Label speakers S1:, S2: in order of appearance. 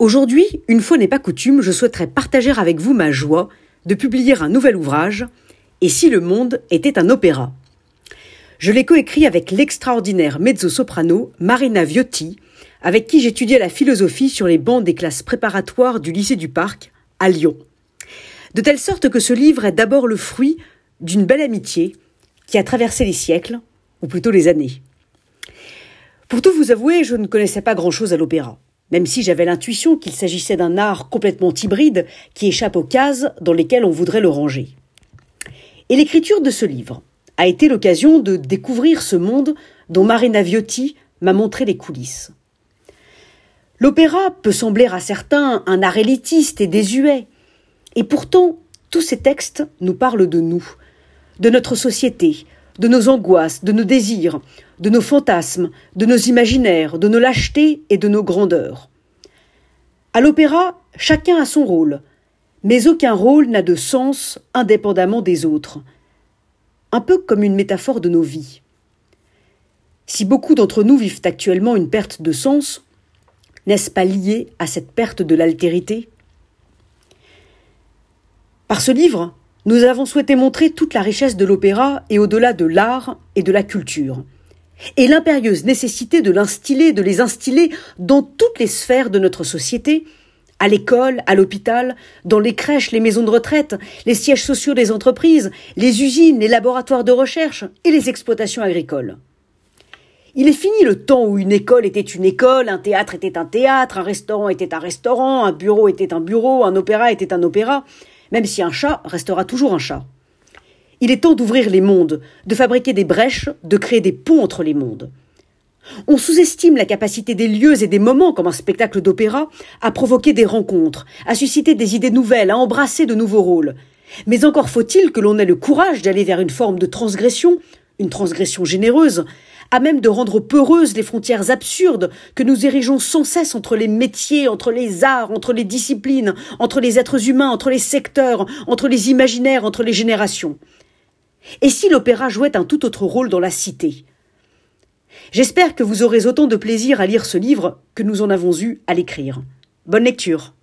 S1: Aujourd'hui, une fois n'est pas coutume, je souhaiterais partager avec vous ma joie de publier un nouvel ouvrage, Et si le monde était un opéra? Je l'ai coécrit avec l'extraordinaire mezzo-soprano Marina Viotti, avec qui j'étudiais la philosophie sur les bancs des classes préparatoires du lycée du Parc, à Lyon. De telle sorte que ce livre est d'abord le fruit d'une belle amitié qui a traversé les siècles, ou plutôt les années. Pour tout vous avouer, je ne connaissais pas grand-chose à l'opéra, même si j'avais l'intuition qu'il s'agissait d'un art complètement hybride qui échappe aux cases dans lesquelles on voudrait le ranger. Et l'écriture de ce livre a été l'occasion de découvrir ce monde dont Marina Viotti m'a montré les coulisses. L'opéra peut sembler à certains un art élitiste et désuet, et pourtant tous ces textes nous parlent de nous, de notre société, de nos angoisses, de nos désirs, de nos fantasmes, de nos imaginaires, de nos lâchetés et de nos grandeurs. À l'opéra, chacun a son rôle, mais aucun rôle n'a de sens indépendamment des autres. Un peu comme une métaphore de nos vies. Si beaucoup d'entre nous vivent actuellement une perte de sens, n'est-ce pas lié à cette perte de l'altérité? Par ce livre, nous avons souhaité montrer toute la richesse de l'opéra et au-delà de l'art et de la culture, et l'impérieuse nécessité de l'instiller, de les instiller dans toutes les sphères de notre société, à l'école, à l'hôpital, dans les crèches, les maisons de retraite, les sièges sociaux des entreprises, les usines, les laboratoires de recherche et les exploitations agricoles. Il est fini le temps où une école était une école, un théâtre était un théâtre, un restaurant était un restaurant, un bureau était un bureau, un opéra était un opéra, même si un chat restera toujours un chat. Il est temps d'ouvrir les mondes, de fabriquer des brèches, de créer des ponts entre les mondes. On sous-estime la capacité des lieux et des moments, comme un spectacle d'opéra, à provoquer des rencontres, à susciter des idées nouvelles, à embrasser de nouveaux rôles. Mais encore faut-il que l'on ait le courage d'aller vers une forme de transgression, une transgression généreuse, à même de rendre peureuses les frontières absurdes que nous érigeons sans cesse entre les métiers, entre les arts, entre les disciplines, entre les êtres humains, entre les secteurs, entre les imaginaires, entre les générations. Et si l'opéra jouait un tout autre rôle dans la cité? J'espère que vous aurez autant de plaisir à lire ce livre que nous en avons eu à l'écrire. Bonne lecture.